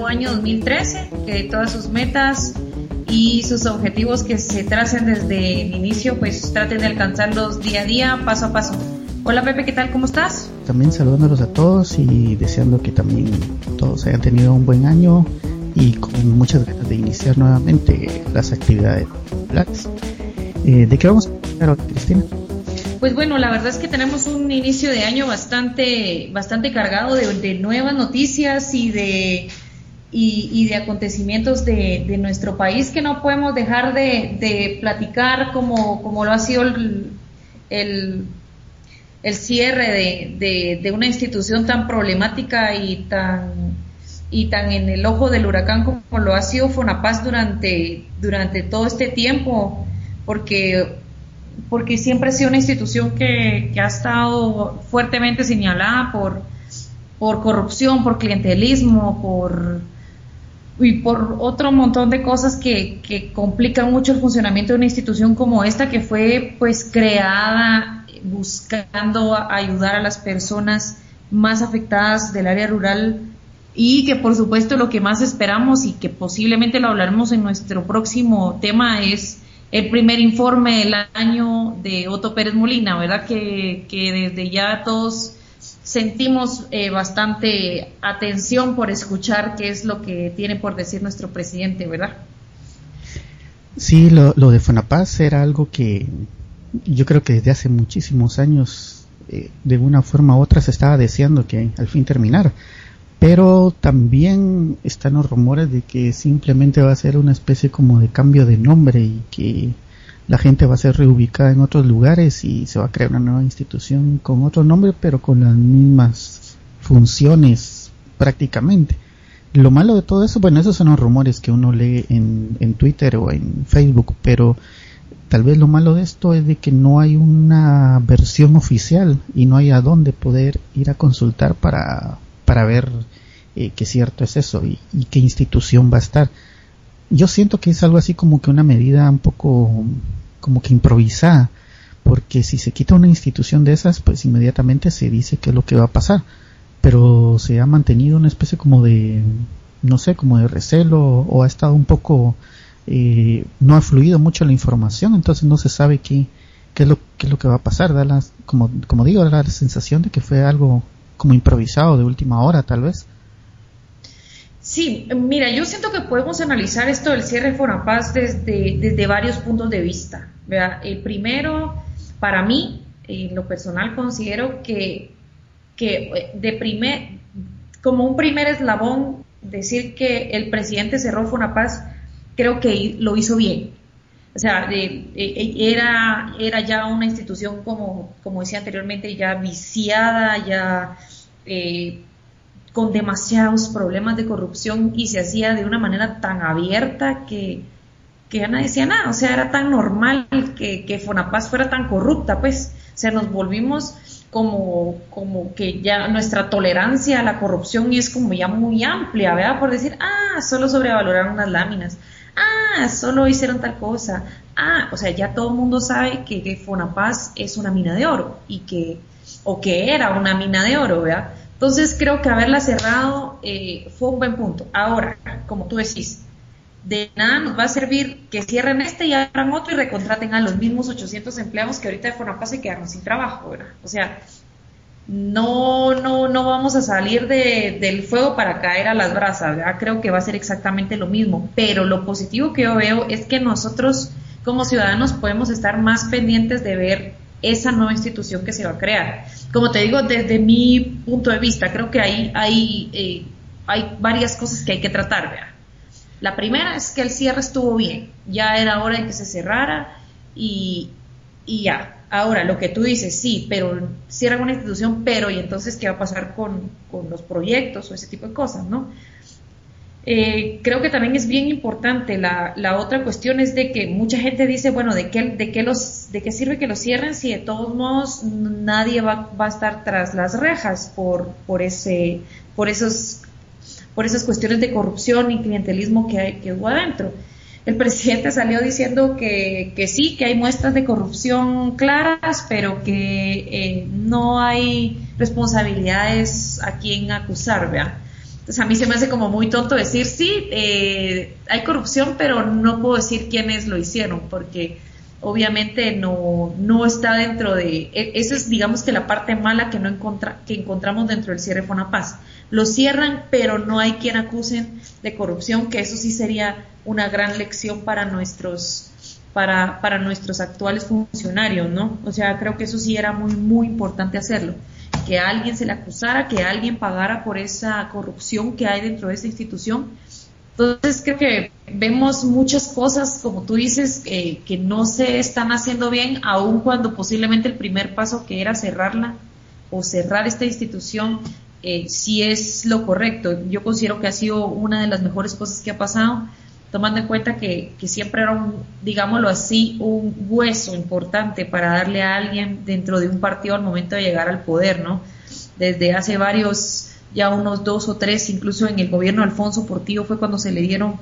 Nuevo año 2013, que todas sus metas y sus objetivos que se tracen desde el inicio, pues traten de alcanzarlos día a día, paso a paso. Hola Pepe, ¿qué tal? ¿Cómo estás? También saludándolos a todos y deseando que también todos hayan tenido un buen año y con muchas ganas de iniciar nuevamente las actividades. Eh, ¿De qué vamos a hablar, Cristina? Pues bueno, la verdad es que tenemos un inicio de año bastante, bastante cargado de, nuevas noticias y de, y, de acontecimientos de, nuestro país que no podemos dejar de, platicar como, como lo ha sido el, el, cierre de, una institución tan problemática y tan, y tan en el ojo del huracán como lo ha sido Fonapaz durante, durante todo este tiempo, porque porque siempre ha sido una institución que, ha estado fuertemente señalada por, por corrupción, por clientelismo, por y por otro montón de cosas que, que, complican mucho el funcionamiento de una institución como esta que fue pues creada buscando ayudar a las personas más afectadas del área rural y que por supuesto lo que más esperamos y que posiblemente lo hablaremos en nuestro próximo tema es el primer informe del año de Otto Pérez Molina, ¿verdad? Que, desde ya todos sentimos eh, bastante atención por escuchar qué es lo que tiene por decir nuestro presidente, ¿verdad? Sí, lo, de Fonapaz era algo que yo creo que desde hace muchísimos años, eh, de una forma u otra, se estaba deseando que al fin terminara pero también están los rumores de que simplemente va a ser una especie como de cambio de nombre y que la gente va a ser reubicada en otros lugares y se va a crear una nueva institución con otro nombre pero con las mismas funciones prácticamente. Lo malo de todo eso, bueno, esos son los rumores que uno lee en, en Twitter o en Facebook, pero tal vez lo malo de esto es de que no hay una versión oficial y no hay a dónde poder ir a consultar para para ver eh, qué cierto es eso y, qué institución va a estar. Yo siento que es algo así como que una medida un poco como que improvisada, porque si se quita una institución de esas, pues inmediatamente se dice qué es lo que va a pasar, pero se ha mantenido una especie como de, no sé, como de recelo o ha estado un poco, eh, no ha fluido mucho la información, entonces no se sabe qué, qué es lo, qué es lo que va a pasar, da como, como digo, da la sensación de que fue algo como improvisado de última hora, tal vez. Sí, mira, yo siento que podemos analizar esto del cierre Fonapaz desde, desde varios puntos de vista. El primero, para mí, en lo personal, considero que, que eh, de primer, como un primer eslabón, decir que el presidente cerró Fonapaz, creo que lo hizo bien. O sea, era, era ya una institución, como, como decía anteriormente, ya viciada, ya eh, con demasiados problemas de corrupción y se hacía de una manera tan abierta que, que ya nadie decía nada. O sea, era tan normal que, que Fonapaz fuera tan corrupta, pues. O sea, nos volvimos como, como que ya nuestra tolerancia a la corrupción es como ya muy amplia, ¿verdad? Por decir, ah, solo sobrevaloraron unas láminas ah, solo hicieron tal cosa, ah, o sea, ya todo el mundo sabe que, que, Fonapaz es una mina de oro y que, o que era una mina de oro, ¿verdad? Entonces creo que haberla cerrado eh, fue un buen punto. Ahora, como tú decís, de nada nos va a servir que cierren este y abran otro y recontraten a los mismos 800 empleados que ahorita de Fonapaz se quedaron sin trabajo, ¿verdad? O sea, no, no, no vamos a salir del fuego para caer a las brasas, creo que va a ser exactamente lo mismo, pero lo positivo que yo veo es que nosotros como ciudadanos podemos estar más pendientes de ver esa nueva institución que se va a crear. Como te digo, desde mi punto de vista, creo que ahí hay, eh, hay varias cosas que hay que tratar. La primera es que el cierre estuvo bien, ya era hora de que se cerrara y, y ya, Ahora, lo que tú dices, sí, pero cierran una institución, pero ¿y entonces qué va a pasar con, con los proyectos o ese tipo de cosas, no? Eh, creo que también es bien importante la, la, otra cuestión es de que mucha gente dice, bueno, ¿de qué, de qué, los, de qué sirve que los cierren si de todos modos nadie va, va a estar tras las rejas por, por, ese, por, esos, por esas cuestiones de corrupción y clientelismo que, hay, que hubo adentro? El presidente salió diciendo que, que sí, que hay muestras de corrupción claras, pero que eh, no hay responsabilidades a quien acusar, ¿verdad? Entonces a mí se me hace como muy tonto decir, sí, eh, hay corrupción, pero no puedo decir quiénes lo hicieron, porque obviamente no, no está dentro de... E, esa es, digamos que la parte mala que, no encontra, que encontramos dentro del cierre Fonapaz. Lo cierran, pero no hay quien acusen de corrupción, que eso sí sería una gran lección para nuestros para, para nuestros actuales funcionarios, ¿no? O sea, creo que eso sí era muy, muy importante hacerlo que alguien se le acusara, que alguien pagara por esa corrupción que hay dentro de esta institución. Entonces creo que vemos muchas cosas, como tú dices, que no se están haciendo bien, aun cuando posiblemente el primer paso que era cerrarla o cerrar esta institución, eh, sí es lo correcto. Yo considero que ha sido una de las mejores cosas que ha pasado tomando en cuenta que, siempre era un, digámoslo así, un hueso importante para darle a alguien dentro de un partido al momento de llegar al poder, ¿no? Desde hace varios, ya unos dos o tres, incluso en el gobierno de Alfonso Portillo fue cuando se le dieron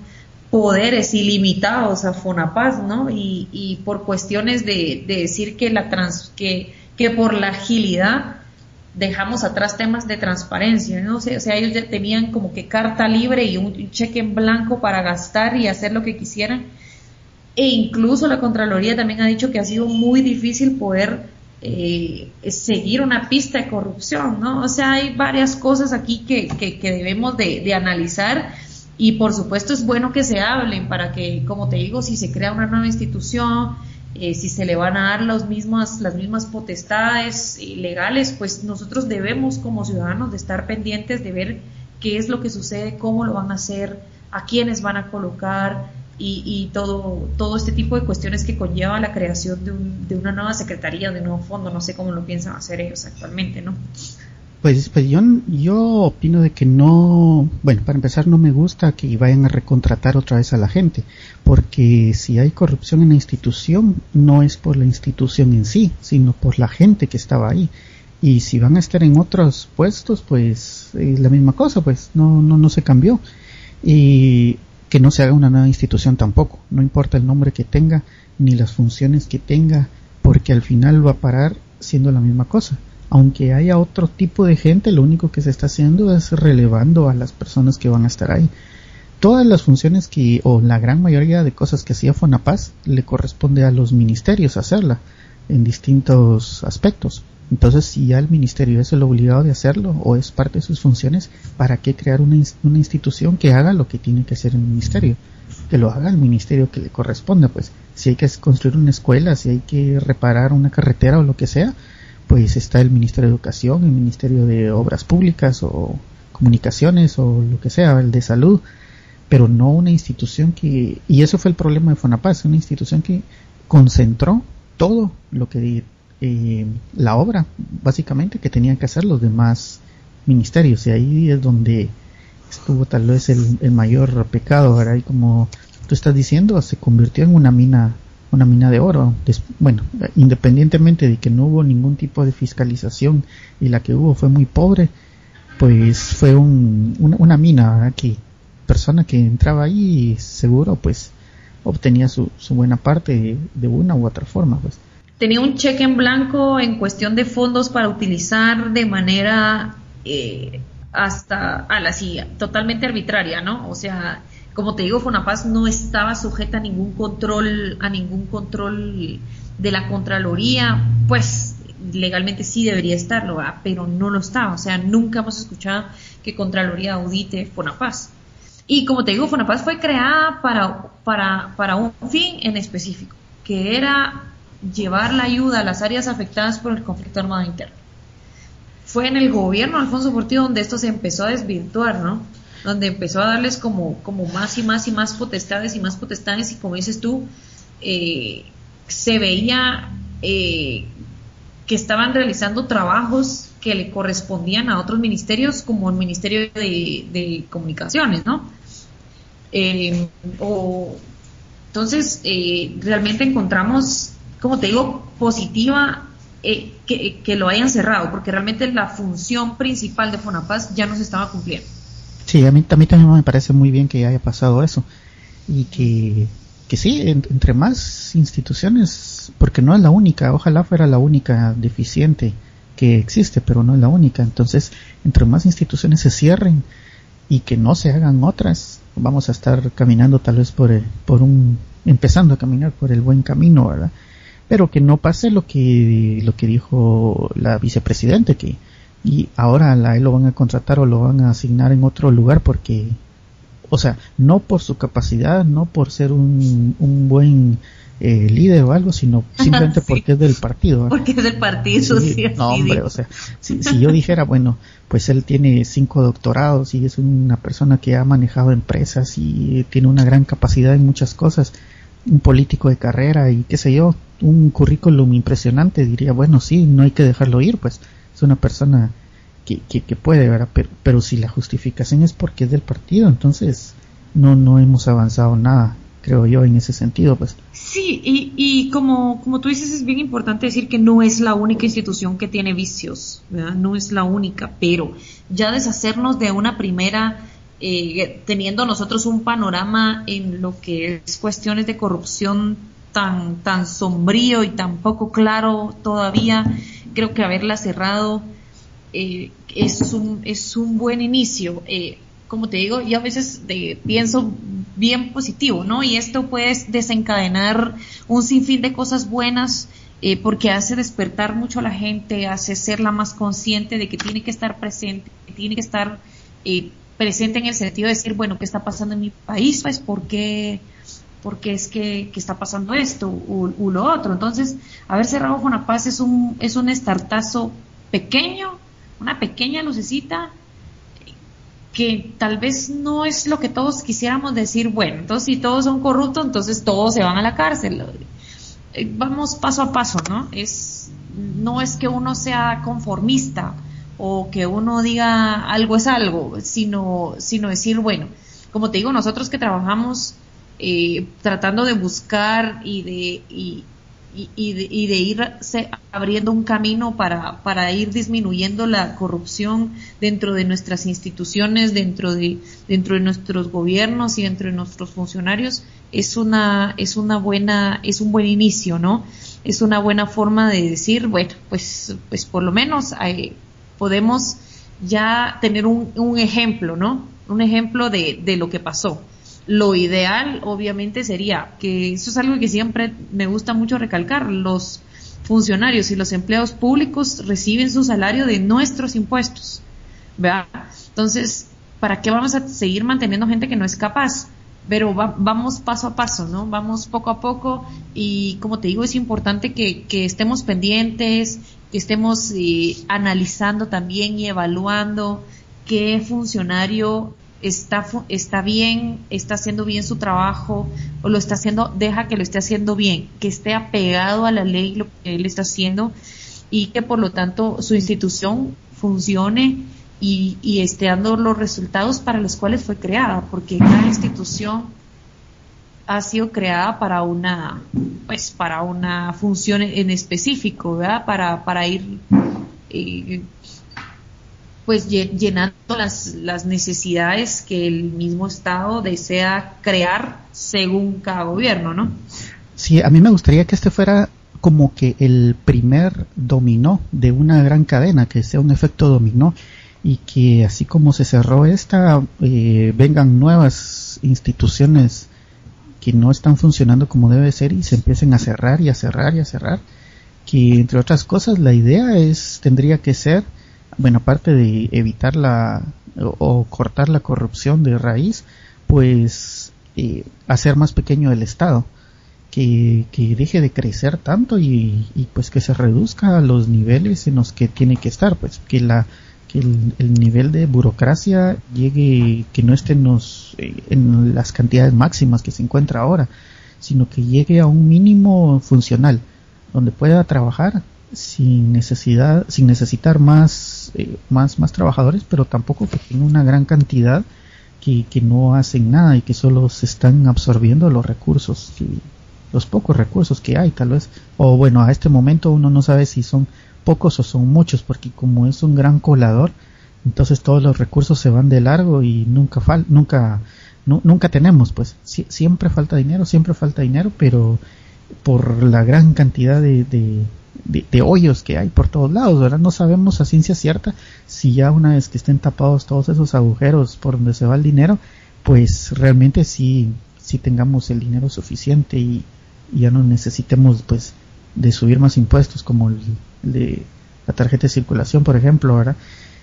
poderes ilimitados a Fonapaz, ¿no? Y, y por cuestiones de, de decir que la trans, que, que por la agilidad dejamos atrás temas de transparencia, ¿no? O sea, ellos ya tenían como que carta libre y un, cheque en blanco para gastar y hacer lo que quisieran. E incluso la Contraloría también ha dicho que ha sido muy difícil poder eh, seguir una pista de corrupción, ¿no? O sea, hay varias cosas aquí que, que, debemos de, de analizar y por supuesto es bueno que se hablen para que, como te digo, si se crea una nueva institución, eh, si se le van a dar los mismas, las mismas potestades legales, pues nosotros debemos como ciudadanos de estar pendientes de ver qué es lo que sucede, cómo lo van a hacer, a quiénes van a colocar y, y todo, todo este tipo de cuestiones que conlleva la creación de, un, de una nueva secretaría, de un nuevo fondo, no sé cómo lo piensan hacer ellos actualmente, ¿no? Pues, pues yo, yo opino de que no, bueno, para empezar no me gusta que vayan a recontratar otra vez a la gente, porque si hay corrupción en la institución, no es por la institución en sí, sino por la gente que estaba ahí. Y si van a estar en otros puestos, pues es la misma cosa, pues no, no, no se cambió. Y que no se haga una nueva institución tampoco, no importa el nombre que tenga, ni las funciones que tenga, porque al final va a parar siendo la misma cosa aunque haya otro tipo de gente, lo único que se está haciendo es relevando a las personas que van a estar ahí. Todas las funciones que, o la gran mayoría de cosas que hacía Fonapaz, le corresponde a los ministerios hacerla en distintos aspectos. Entonces, si ya el ministerio es el obligado de hacerlo o es parte de sus funciones, ¿para qué crear una, una institución que haga lo que tiene que hacer el ministerio? Que lo haga el ministerio que le corresponde, pues. Si hay que construir una escuela, si hay que reparar una carretera o lo que sea, pues está el Ministerio de Educación, el Ministerio de Obras Públicas o Comunicaciones o lo que sea, el de Salud, pero no una institución que, y eso fue el problema de Fonapaz, una institución que concentró todo lo que eh, la obra, básicamente, que tenían que hacer los demás ministerios, y ahí es donde estuvo tal vez el, el mayor pecado, ahora y como tú estás diciendo, se convirtió en una mina una mina de oro. bueno, independientemente de que no hubo ningún tipo de fiscalización y la que hubo fue muy pobre, pues fue un, una, mina que persona que entraba ahí seguro pues obtenía su, buena parte de, una u otra forma pues. Tenía un cheque en blanco en cuestión de fondos para utilizar de manera eh, hasta a la silla totalmente arbitraria no o sea como te digo, Fonapaz no estaba sujeta a ningún control, a ningún control de la Contraloría, pues legalmente sí debería estarlo, pero no lo estaba. O sea, nunca hemos escuchado que Contraloría audite Fonapaz. Y como te digo, Fonapaz fue creada para, para, para un fin en específico, que era llevar la ayuda a las áreas afectadas por el conflicto armado interno. Fue en el gobierno de Alfonso Portillo donde esto se empezó a desvirtuar, ¿no? Donde empezó a darles como, como más y más y más potestades y más potestades y como dices tú, eh, se veía eh, que estaban realizando trabajos que le correspondían a otros ministerios, como el Ministerio de, Comunicaciones, ¿no? Eh, entonces, eh, realmente encontramos, como te digo, positiva eh, que, lo hayan cerrado, porque realmente la función principal de Fonapaz ya no se estaba cumpliendo. Sí, a mí, a mí también me parece muy bien que haya pasado eso y que que sí, entre más instituciones, porque no es la única, ojalá fuera la única deficiente que existe, pero no es la única. Entonces, entre más instituciones se cierren y que no se hagan otras, vamos a estar caminando tal vez por, por un, empezando a caminar por el buen camino, ¿verdad? Pero que no pase lo que, lo que dijo la vicepresidente, que y ahora a él lo van a contratar o lo van a asignar en otro lugar porque o sea, no por su capacidad, no por ser un, un buen eh, líder o algo, sino simplemente porque es del partido. Porque es del partido, sí. no, hombre, o sea, si, si, yo dijera, bueno, pues él tiene cinco doctorados y es una persona que ha manejado empresas y tiene una gran capacidad en muchas cosas, un político de carrera y qué sé yo, un currículum impresionante, diría, bueno, sí, no hay que dejarlo ir, pues es una persona que, puede, ¿verdad? Pero, pero si la justificación es porque es del partido, entonces no, no hemos avanzado nada, creo yo, en ese sentido, pues. Sí, y, y como, como tú dices, es bien importante decir que no es la única institución que tiene vicios, ¿verdad? No es la única, pero ya deshacernos de una primera, eh, teniendo nosotros un panorama en lo que es cuestiones de corrupción tan, tan sombrío y tan poco claro todavía, creo que haberla cerrado eh, es, un, es un buen inicio. Eh, como te digo, yo a veces pienso bien positivo, ¿no? Y esto puede desencadenar un sinfín de cosas buenas eh, porque hace despertar mucho a la gente, hace serla más consciente de que tiene que estar presente, que tiene que estar presente en el sentido de decir, bueno, ¿qué está pasando en mi país? Pues, ¿por qué, porque es que, está pasando esto o, lo otro? Entonces, haber cerrado con la paz es un, es un estartazo pequeño, una pequeña lucecita que tal vez no es lo que todos quisiéramos decir, bueno, entonces si todos son corruptos, entonces todos se van a la cárcel. Eh, vamos paso a paso, ¿no? Es, no es que uno sea conformista o que uno diga algo es algo, sino, sino decir, bueno, como te digo, nosotros que trabajamos eh, tratando de buscar y de, y, de, y de irse abriendo un camino para, para ir disminuyendo la corrupción dentro de nuestras instituciones, dentro de, dentro de nuestros gobiernos y dentro de nuestros funcionarios, es una, es una buena, es un buen inicio, ¿no? Es una buena forma de decir, bueno, pues, pues por lo menos eh, podemos ya tener un, un ejemplo, ¿no? Un ejemplo de, de lo que pasó. Lo ideal, obviamente, sería que eso es algo que siempre me gusta mucho recalcar. Los funcionarios y los empleados públicos reciben su salario de nuestros impuestos. ¿verdad? Entonces, ¿para qué vamos a seguir manteniendo gente que no es capaz? Pero vamos paso a paso, ¿no? Vamos poco a poco y como te digo, es importante que, estemos pendientes, que estemos eh, analizando también y evaluando qué funcionario está, está bien, está haciendo bien su trabajo o lo está haciendo, deja que lo esté haciendo bien, que esté apegado a la ley lo que él está haciendo y que por lo tanto su institución funcione y, esté dando los resultados para los cuales fue creada, porque cada institución ha sido creada para una pues para una función en específico, ¿verdad? Para, para ir eh, pues llenando las, las necesidades que el mismo Estado desea crear según cada gobierno, ¿no? Sí, a mí me gustaría que este fuera como que el primer dominó de una gran cadena, que sea un efecto dominó y que así como se cerró esta, eh, vengan nuevas instituciones que no están funcionando como debe ser y se empiecen a cerrar y a cerrar y a cerrar. Que entre otras cosas la idea es, tendría que ser bueno, aparte de evitar la o, cortar la corrupción de raíz, pues eh, hacer más pequeño el Estado, que, que deje de crecer tanto y, pues que se reduzca a los niveles en los que tiene que estar, pues que la que el, nivel de burocracia llegue, que no esté en, los, eh, en las cantidades máximas que se encuentra ahora, sino que llegue a un mínimo funcional, donde pueda trabajar sin necesidad, sin necesitar más, eh, más, más trabajadores, pero tampoco que tenga una gran cantidad que, que no hacen nada y que solo se están absorbiendo los recursos, los pocos recursos que hay tal vez, o bueno, a este momento uno no sabe si son pocos o son muchos, porque como es un gran colador, entonces todos los recursos se van de largo y nunca fal nunca nunca tenemos pues. Siempre falta dinero siempre falta dinero pero por la gran cantidad de, de, hoyos que hay por todos lados verdad no sabemos a ciencia cierta si ya una vez que estén tapados todos esos agujeros por donde se va el dinero pues realmente sí sí tengamos el dinero suficiente y, ya no necesitemos pues de subir más impuestos como el de la tarjeta de circulación por ejemplo verdad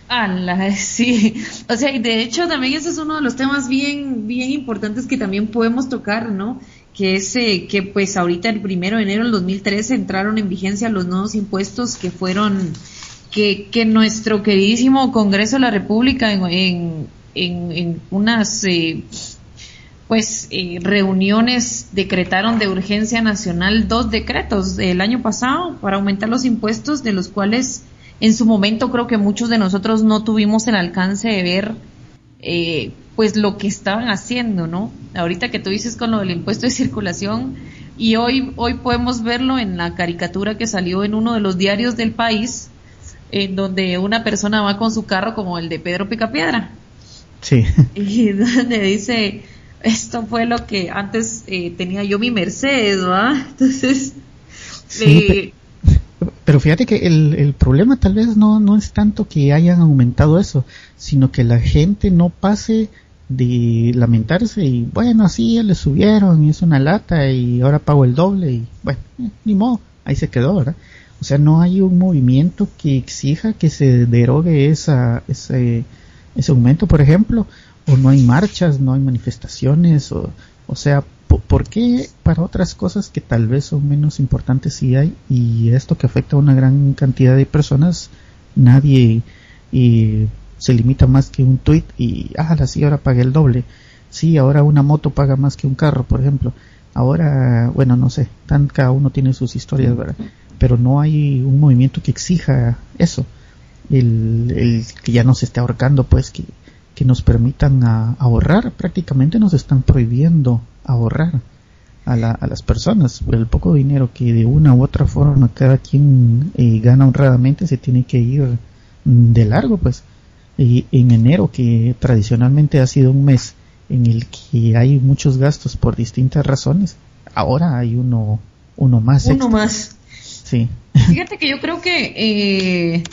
la sí. O sea, y de hecho también ese es uno de los temas bien, bien importantes que también podemos tocar, ¿no? Que es eh, que pues ahorita el primero de enero del 2013 entraron en vigencia los nuevos impuestos que fueron, que, que nuestro queridísimo Congreso de la República en, en, en, unas, eh, pues, eh, reuniones decretaron de urgencia nacional dos decretos el año pasado para aumentar los impuestos de los cuales en su momento creo que muchos de nosotros no tuvimos el alcance de ver eh, pues lo que estaban haciendo, ¿no? Ahorita que tú dices con lo del impuesto de circulación y hoy, hoy podemos verlo en la caricatura que salió en uno de los diarios del país, en donde una persona va con su carro como el de Pedro Picapiedra. Sí. Y donde dice, esto fue lo que antes eh, tenía yo mi Mercedes, ¿va? Entonces, sí, pero fíjate que el, el problema tal vez no, no es tanto que hayan aumentado eso, sino que la gente no pase de lamentarse y bueno, así le subieron y es una lata y ahora pago el doble y bueno, eh, ni modo, ahí se quedó, ¿verdad? O sea, no hay un movimiento que exija que se derogue esa, ese, ese aumento, por ejemplo, o no hay marchas, no hay manifestaciones, o, o sea, ¿por qué para otras cosas que tal vez son menos importantes sí hay y esto que afecta a una gran cantidad de personas nadie se limita más que un tweet y ah sí ahora pagué el doble sí ahora una moto paga más que un carro por ejemplo. Ahora bueno no sé tan cada uno tiene sus historias verdad pero no hay un movimiento que exija eso. El, el que ya no se esté ahorcando pues que, que nos permitan ahorrar prácticamente nos están prohibiendo ahorrar a, la, a las personas. El poco dinero que de una u otra forma cada quien eh, gana honradamente se tiene que ir de largo, pues. Y en enero, que tradicionalmente ha sido un mes en el que hay muchos gastos por distintas razones, ahora hay uno, uno más. Uno más. Sí. Fíjate que yo creo que, eh,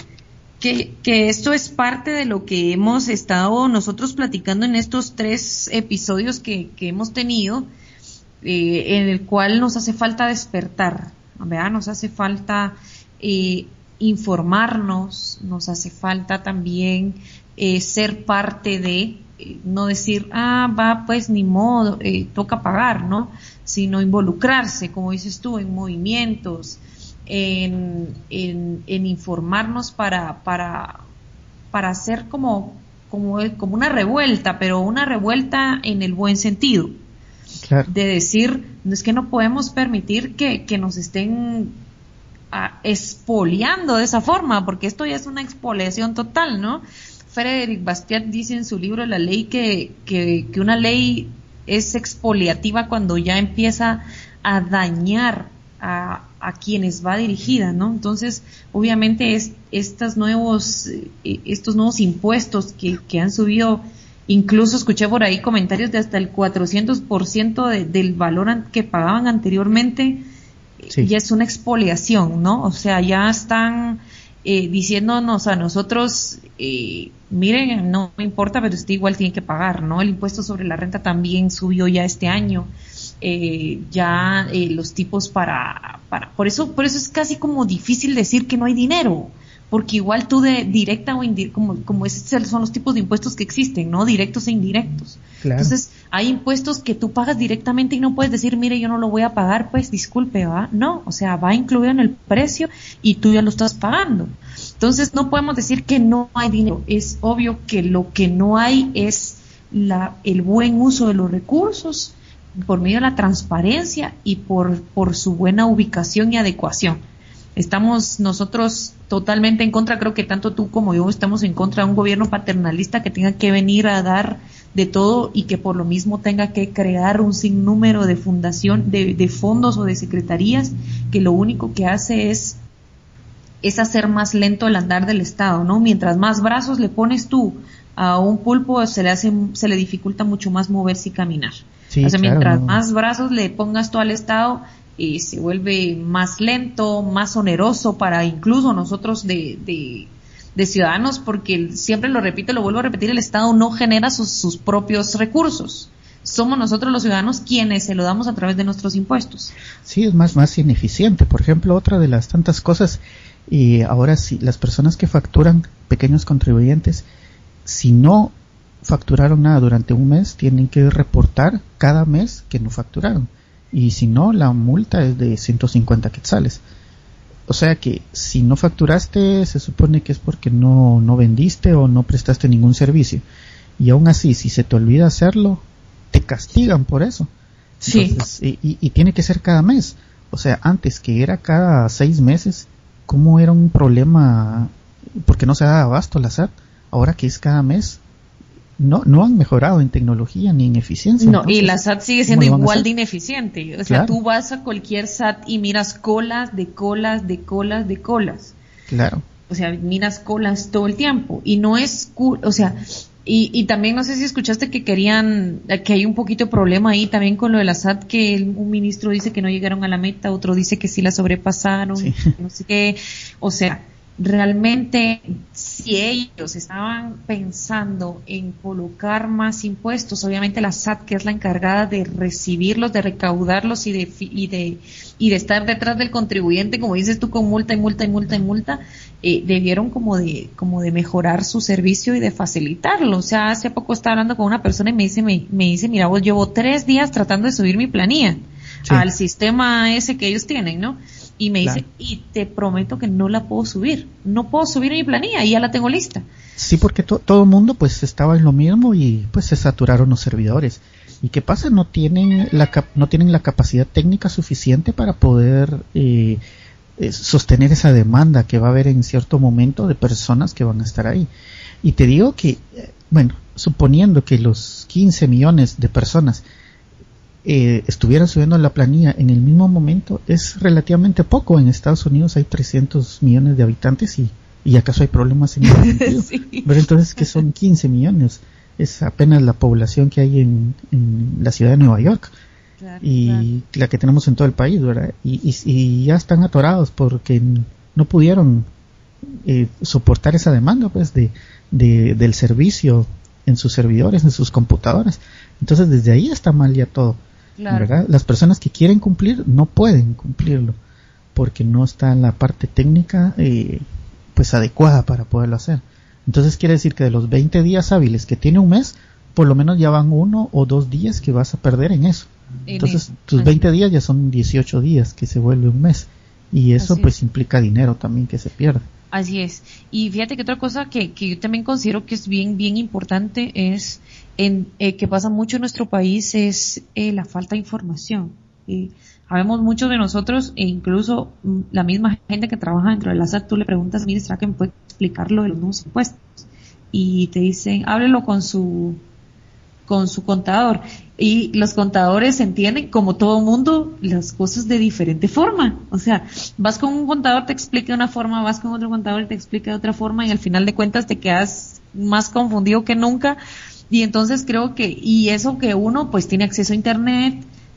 que, que, esto es parte de lo que hemos estado nosotros platicando en estos tres episodios que, que hemos tenido eh, en el cual nos hace falta despertar, ¿verdad? Nos hace falta eh, informarnos, nos hace falta también eh, ser parte de, no decir, ah, va, pues ni modo, toca pagar, ¿no? Sino involucrarse, como dices tú, en movimientos, en, en, en informarnos para, para, para hacer como, como, como una revuelta, pero una revuelta en el buen sentido de decir, es que no podemos permitir que, nos estén expoliando de esa forma, porque esto ya es una expoliación total, ¿no? Frederick Bastiat dice en su libro La ley que, que, una ley es expoliativa cuando ya empieza a dañar a, a, quienes va dirigida, ¿no? Entonces, obviamente es, estos nuevos, eh, estos nuevos impuestos que, que han subido Incluso escuché por ahí comentarios de hasta el 400% de, del valor que pagaban anteriormente. Ya es una expoliación, ¿no? O sea, ya están eh, diciéndonos a nosotros, eh, miren, no me importa, pero usted igual tiene que pagar, ¿no? El impuesto sobre la renta también subió ya este año. Eh, ya eh, los tipos para, para, por eso, por eso es casi como difícil decir que no hay dinero porque igual tú de directa o indirecta, como, como son los tipos de impuestos que existen, ¿no? Directos e indirectos. Entonces, hay impuestos que tú pagas directamente y no puedes decir, mire, yo no lo voy a pagar, pues disculpe, ¿va? No, o sea, va incluido en el precio y tú ya lo estás pagando. Entonces, no podemos decir que no hay dinero. Es obvio que lo que no hay es la, el buen uso de los recursos por medio de la transparencia y por, por su buena ubicación y adecuación. Estamos nosotros totalmente en contra, creo que tanto tú como yo estamos en contra de un gobierno paternalista que tenga que venir a dar de todo y que por lo mismo tenga que crear un sinnúmero de fundación, de, de fondos o de secretarías que lo único que hace es es hacer más lento el andar del Estado, ¿no? Mientras más brazos le pones tú a un pulpo, se le hace, se le dificulta mucho más moverse y caminar. o sea, mientras más brazos le pongas tú al Estado, eh, se vuelve más lento, más oneroso para incluso nosotros de, de, ciudadanos, porque siempre lo repito, lo vuelvo a repetir, el Estado no genera sus, sus propios recursos somos nosotros los ciudadanos quienes se lo damos a través de nuestros impuestos. Sí, es más, más ineficiente. Por ejemplo, otra de las tantas cosas, y ahora sí, las personas que facturan, pequeños contribuyentes, si no facturaron nada durante un mes, tienen que reportar cada mes que no facturaron y si no, la multa es de 150 quetzales. O sea que si no facturaste, se supone que es porque no, no vendiste o no prestaste ningún servicio. Y aún así, si se te olvida hacerlo, te castigan por eso. Sí. y, y, tiene que ser cada mes. O sea, antes que era cada seis meses, ¿cómo era un problema? Porque no se da abasto la SAT. Ahora que es cada mes, no, no han mejorado en tecnología ni en eficiencia. No, y la SAT sigue siendo igual de ineficiente. O sea, tú vas a cualquier SAT y miras colas de colas de colas de colas. Claro. O sea, miras colas todo el tiempo. Y no es, o sea, y, y también no sé si escuchaste que querían, que hay un poquito de problema ahí también con lo de la SAT, que un ministro dice que no llegaron a la meta, otro dice que sí la sobrepasaron, no sé qué. O sea, realmente si ellos estaban pensando en colocar más impuestos, obviamente la SAT, que es la encargada de recibirlos, de recaudarlos y de, y de, y de estar detrás del contribuyente, como dices tú, con multa y multa y multa y multa, eh, debieron como de, como de mejorar su servicio y de facilitarlo. O sea, hace poco estaba hablando con una persona y me dice, me, me dice, mira, vos llevo tres días tratando de subir mi planilla al sistema ese que ellos tienen, ¿no? Y me dice, y te prometo que no la puedo subir, no puedo subir mi planilla y ya la tengo lista. Sí, porque todo el mundo pues estaba en lo mismo y pues se saturaron los servidores. ¿Y qué pasa? No tienen la, no tienen la capacidad técnica suficiente para poder eh, eh, sostener esa demanda que va a haber en cierto momento de personas que van a estar ahí. Y te digo que, eh, bueno, suponiendo que los 15 millones de personas eh, estuviera subiendo la planilla en el mismo momento es relativamente poco. En Estados Unidos hay 300 millones de habitantes y, y acaso hay problemas en ese sentido. Pero entonces que son 15 millones, es apenas la población que hay en, la ciudad de Nueva York. y la que tenemos en todo el país, ¿verdad? Y, y, ya están atorados porque no pudieron eh, soportar esa demanda, pues, de, de, del servicio en sus servidores, en sus computadoras. Entonces, desde ahí está mal ya todo. Las personas que quieren cumplir no pueden cumplirlo porque no está en la parte técnica eh, pues adecuada para poderlo hacer. Entonces quiere decir que de los 20 días hábiles que tiene un mes, por lo menos ya van uno o dos días que vas a perder en eso. Entonces tus 20 días ya son 18 días que se vuelve un mes y eso pues implica dinero también que se pierde. Así es. Y fíjate que otra cosa que, que yo también considero que es bien, bien importante es en, eh, que pasa mucho en nuestro país es eh, la falta de información. Y sabemos muchos de nosotros, e incluso mm, la misma gente que trabaja dentro de la SAT, tú le preguntas, mire, ¿será que me puede explicar lo de los nuevos impuestos? Y te dicen, háblelo con su, con su contador. Y los contadores entienden, como todo mundo, las cosas de diferente forma. O sea, vas con un contador, te explica de una forma, vas con otro contador te explica de otra forma, y al final de cuentas te quedas más confundido que nunca y entonces creo que, y eso que uno pues tiene acceso a Internet,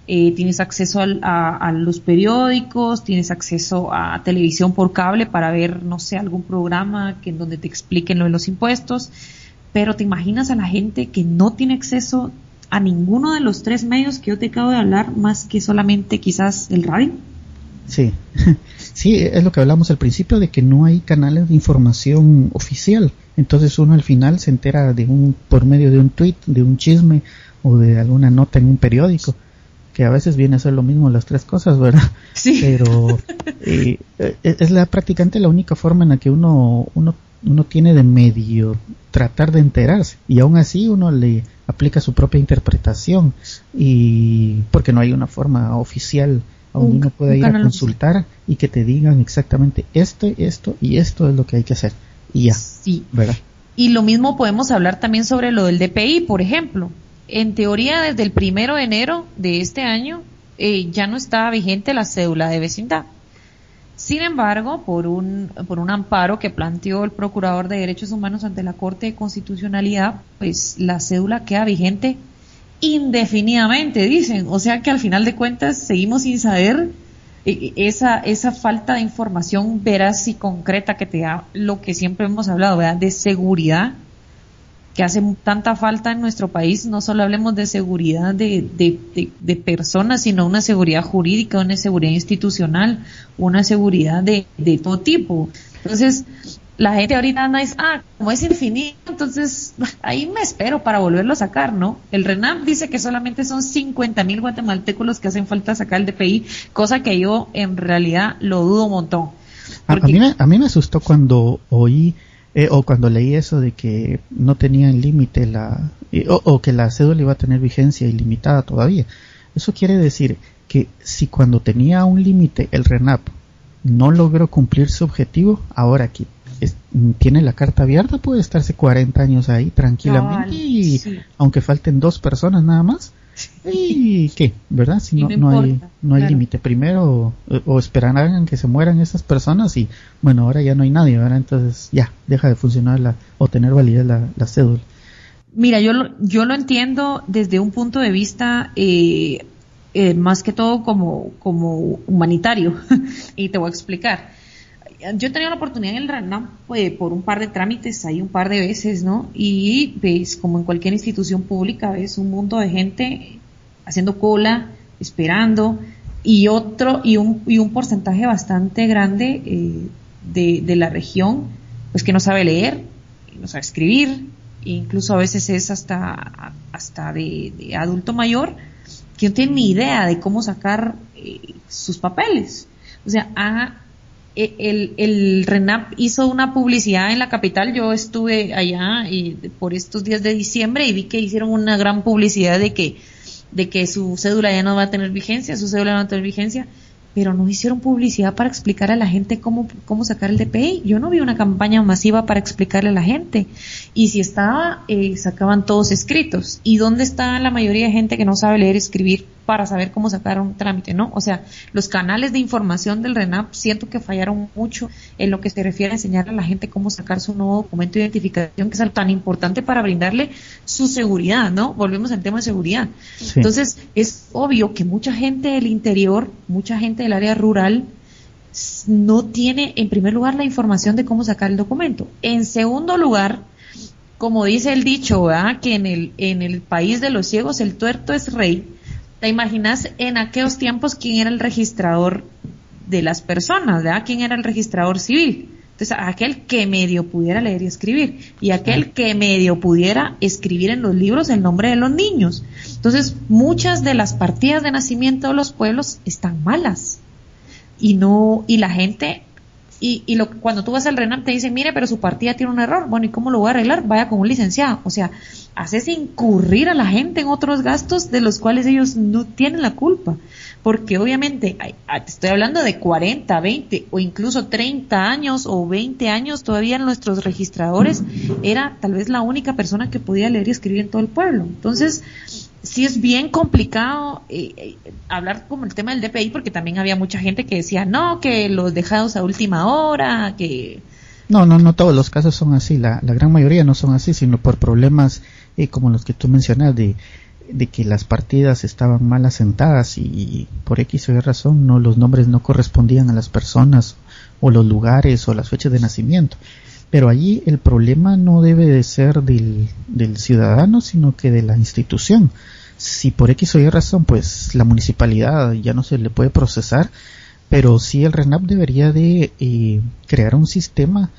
eh, tienes acceso a, los periódicos, tienes acceso a televisión por cable para ver, no sé, algún programa que en donde te expliquen lo de los impuestos, pero te imaginas a la gente que no tiene acceso a ninguno de los tres medios que yo te acabo de hablar, más que solamente quizás el radio. Sí, sí, es lo que hablamos al principio de que no hay canales de información oficial. Entonces uno al final se entera de un por medio de un tweet, de un chisme o de alguna nota en un periódico, que a veces viene a ser lo mismo las tres cosas, ¿verdad? Sí. Pero eh, eh, es la prácticamente la única forma en la que uno uno uno tiene de medio tratar de enterarse y aún así uno le aplica su propia interpretación y porque no hay una forma oficial a donde uno pueda ir a consultar y que te digan exactamente esto, esto y esto es lo que hay que hacer. Y ya. Sí. ¿Verdad? Y lo mismo podemos hablar también sobre lo del DPI, por ejemplo. En teoría, desde el primero de enero de este año, eh, ya no estaba vigente la cédula de vecindad. Sin embargo, por un, por un amparo que planteó el Procurador de Derechos Humanos ante la Corte de Constitucionalidad, pues la cédula queda vigente indefinidamente, dicen. O sea que al final de cuentas seguimos sin saber esa, esa falta de información veraz y concreta que te da lo que siempre hemos hablado. De seguridad que hace tanta falta en nuestro país, no solo hablemos de seguridad de, de, de, personas, sino una seguridad jurídica, una seguridad institucional, una seguridad de, de todo tipo. Entonces, la gente ahorita anda dice, ah, como es infinito, entonces ahí me espero para volverlo a sacar, ¿no? El RENAM dice que solamente son 50 mil guatemaltecos los que hacen falta sacar el DPI, cosa que yo en realidad lo dudo un montón. A, mí me, a mí me asustó cuando oí eh, o cuando leí eso de que no tenían límite la, o, que la cédula iba a tener vigencia ilimitada todavía. Eso quiere decir que si cuando tenía un límite el RENAP no logró cumplir su objetivo, ahora que tiene la carta abierta puede estarse 40 años ahí tranquilamente y aunque falten dos personas nada más, ¿Y qué? ¿Verdad? Si no, no, hay, no hay límite. Primero, o, esperarán que se mueran esas personas y, bueno, ahora ya no hay nadie, ¿verdad? Entonces ya, deja de funcionar la, o tener validez la, cédula. Mira, yo lo, yo lo entiendo desde un punto de vista eh, eh, más que todo como, como humanitario. y te voy a explicar. Yo he tenido la oportunidad en el RANAM pues, por un par de trámites ahí un par de veces, ¿no? Y ves, como en cualquier institución pública, ves un mundo de gente haciendo cola, esperando, y otro, y un, y un porcentaje bastante grande eh, de, de, la región, pues que no sabe leer, no sabe escribir, e incluso a veces es hasta, hasta de, adulto mayor, que no tiene ni idea de cómo sacar eh, sus papeles. O sea, ha el, el, RENAP hizo una publicidad en la capital. Yo estuve allá y, por estos días de diciembre y vi que hicieron una gran publicidad de que, de que su cédula ya no va a tener vigencia, su cédula no va a tener vigencia pero no hicieron publicidad para explicar a la gente cómo, cómo sacar el DPI. Yo no vi una campaña masiva para explicarle a la gente. Y si estaba, eh, sacaban todos escritos. ¿Y dónde está la mayoría de gente que no sabe leer y escribir para saber cómo sacar un trámite? ¿No? O sea, los canales de información del RENAP siento que fallaron mucho en lo que se refiere a enseñarle a la gente cómo sacar su nuevo documento de identificación, que es algo tan importante para brindarle su seguridad, ¿no? Volvemos al tema de seguridad. Entonces, es obvio que mucha gente del interior, mucha gente del área rural no tiene, en primer lugar, la información de cómo sacar el documento. En segundo lugar, como dice el dicho, ¿verdad? que en el, en el país de los ciegos el tuerto es rey. ¿Te imaginas en aquellos tiempos quién era el registrador de las personas? ¿verdad? ¿Quién era el registrador civil? Entonces, aquel que medio pudiera leer y escribir y aquel que medio pudiera escribir en los libros el nombre de los niños. Entonces, muchas de las partidas de nacimiento de los pueblos están malas y no y la gente y, y lo, cuando tú vas al RENAM te dicen, mire, pero su partida tiene un error. Bueno, ¿y cómo lo voy a arreglar? Vaya con un licenciado. O sea, haces incurrir a la gente en otros gastos de los cuales ellos no tienen la culpa porque obviamente te estoy hablando de 40, 20 o incluso 30 años o 20 años todavía nuestros registradores era tal vez la única persona que podía leer y escribir en todo el pueblo. Entonces, sí es bien complicado eh, eh, hablar como el tema del DPI porque también había mucha gente que decía, no, que los dejados a última hora, que... No, no, no todos los casos son así, la, la gran mayoría no son así, sino por problemas eh, como los que tú mencionas de de que las partidas estaban mal asentadas y por X o Y razón no los nombres no correspondían a las personas o los lugares o las fechas de nacimiento. Pero allí el problema no debe de ser del, ciudadano, sino que de la institución. Si por X o Y razón, pues la municipalidad ya no se le puede procesar, pero sí el RENAP debería de eh, crear un sistema,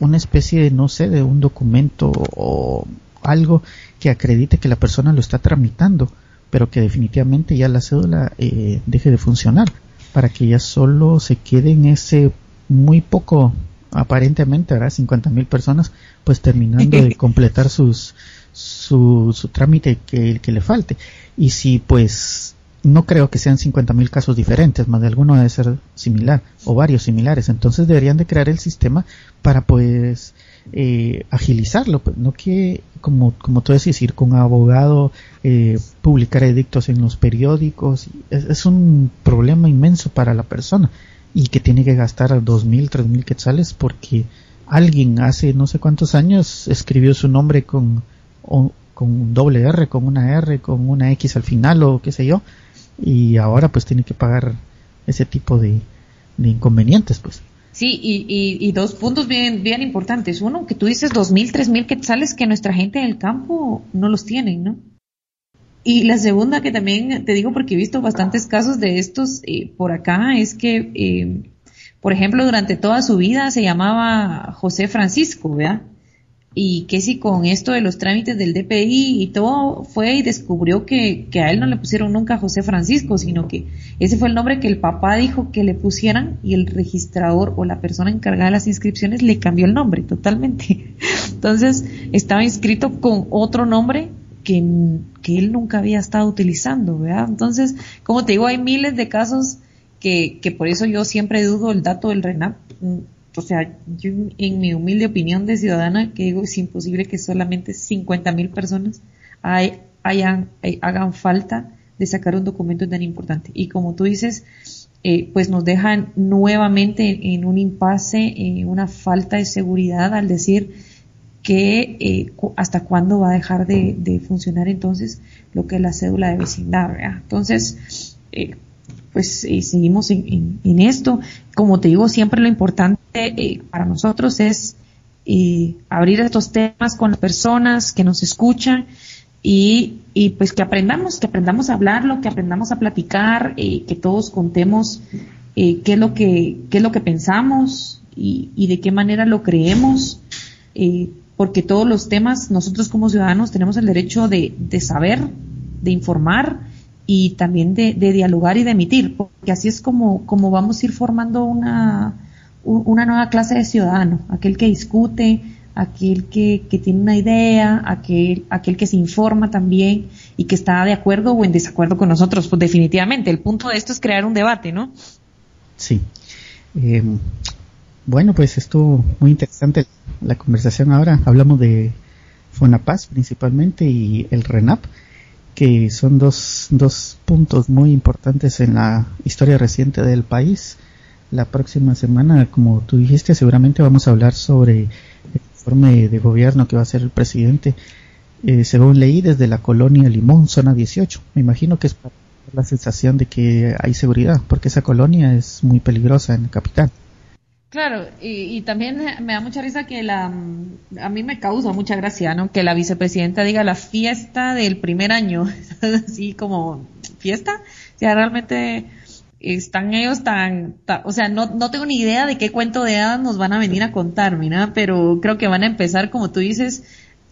una especie de, no sé, de un documento o algo que acredite que la persona lo está tramitando, pero que definitivamente ya la cédula eh, deje de funcionar, para que ya solo se quede en ese muy poco, aparentemente, ¿verdad? 50 mil personas, pues terminando de completar sus, su, su trámite que, que le falte. Y si pues no creo que sean 50.000 casos diferentes, más de alguno debe ser similar o varios similares. Entonces deberían de crear el sistema para pues eh, agilizarlo, pues, no que como como tú decís ir con abogado, eh, publicar edictos en los periódicos, es, un problema inmenso para la persona y que tiene que gastar 2.000, 3.000 quetzales porque alguien hace no sé cuántos años escribió su nombre con con un doble R, con una R, con una X al final o qué sé yo, y ahora pues tiene que pagar ese tipo de, inconvenientes pues. Sí, y, dos puntos bien, bien importantes. Uno, que tú dices dos mil, tres mil quetzales que nuestra gente en el campo no los tienen, ¿no? Y la segunda, que también te digo porque he visto bastantes casos de estos eh, por acá, es que, eh, por ejemplo, durante toda su vida se llamaba José Francisco, ¿verdad? y que si con esto de los trámites del DPI y todo fue y descubrió que, a él no le pusieron nunca José Francisco, sino que ese fue el nombre que el papá dijo que le pusieran y el registrador o la persona encargada de las inscripciones le cambió el nombre totalmente. Entonces estaba inscrito con otro nombre que, que él nunca había estado utilizando, ¿verdad? Entonces, como te digo, hay miles de casos que, que por eso yo siempre dudo el dato del RENAP o sea, yo en mi humilde opinión de ciudadana, que digo, es imposible que solamente 50 mil personas hayan, eh, hagan falta de sacar un documento tan importante. Y como tú dices, eh, pues nos dejan nuevamente en, un impasse, en una falta de seguridad al decir que eh, hasta cuándo va a dejar de, funcionar entonces lo que es la cédula de vecindad. Entonces, pues eh, seguimos en, esto. Como te digo, siempre lo importante eh, para nosotros es eh, abrir estos temas con las personas que nos escuchan y, y, pues que aprendamos, que aprendamos a hablarlo, que aprendamos a platicar, que todos contemos qué es lo que qué es lo que pensamos y, y de qué manera lo creemos. Porque todos los temas nosotros como ciudadanos tenemos el derecho de, saber, de informar, y también de, dialogar y de emitir, porque así es como, como vamos a ir formando una, una nueva clase de ciudadano, aquel que discute, aquel que, que tiene una idea, aquel, aquel que se informa también y que está de acuerdo o en desacuerdo con nosotros, pues definitivamente. El punto de esto es crear un debate, ¿no? Sí. Eh, bueno, pues estuvo muy interesante la conversación ahora. Hablamos de Fonapaz principalmente y el RENAP que son dos, dos puntos muy importantes en la historia reciente del país. La próxima semana, como tú dijiste, seguramente vamos a hablar sobre el informe de gobierno que va a hacer el presidente, eh, según leí, desde la colonia Limón, zona 18. Me imagino que es para la sensación de que hay seguridad, porque esa colonia es muy peligrosa en la capital. Claro, y, también me da mucha risa que la, a mí me causa mucha gracia, ¿no? Que la vicepresidenta diga la fiesta del primer año, así como fiesta, o sea, realmente están ellos tan, o sea, no, no tengo ni idea de qué cuento de hadas nos van a venir a contar, mira, pero creo que van a empezar, como tú dices,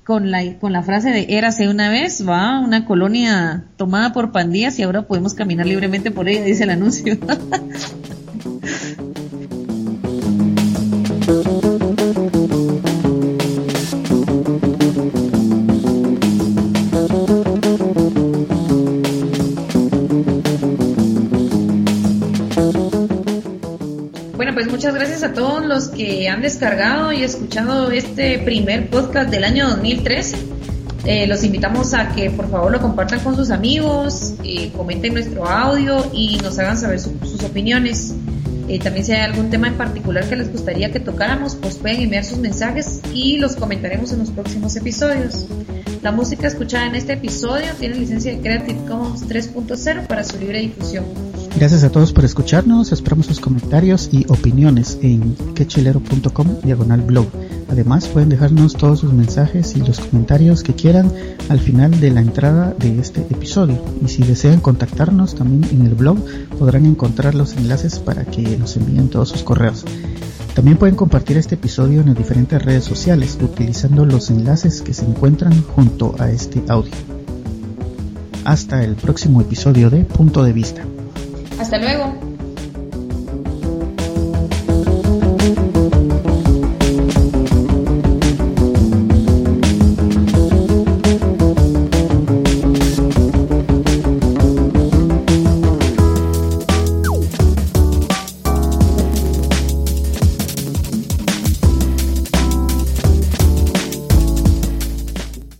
con la, con la frase de érase una vez, va, una colonia tomada por pandillas y ahora podemos caminar libremente por ella, dice el anuncio. muchas gracias a todos los que han descargado y escuchado este primer podcast del año 2013. Eh, los invitamos a que por favor lo compartan con sus amigos, eh, comenten nuestro audio y nos hagan saber sus opiniones. Eh, también si hay algún tema en particular que les gustaría que tocáramos, pues pueden enviar sus mensajes y los comentaremos en los próximos episodios. La música escuchada en este episodio tiene licencia de Creative Commons 3.0 para su libre difusión. Gracias a todos por escucharnos, esperamos sus comentarios y opiniones en quechilero.com diagonal blog. Además pueden dejarnos todos sus mensajes y los comentarios que quieran al final de la entrada de este episodio. Y si desean contactarnos también en el blog podrán encontrar los enlaces para que nos envíen todos sus correos. También pueden compartir este episodio en las diferentes redes sociales utilizando los enlaces que se encuentran junto a este audio. Hasta el próximo episodio de Punto de Vista. Hasta luego.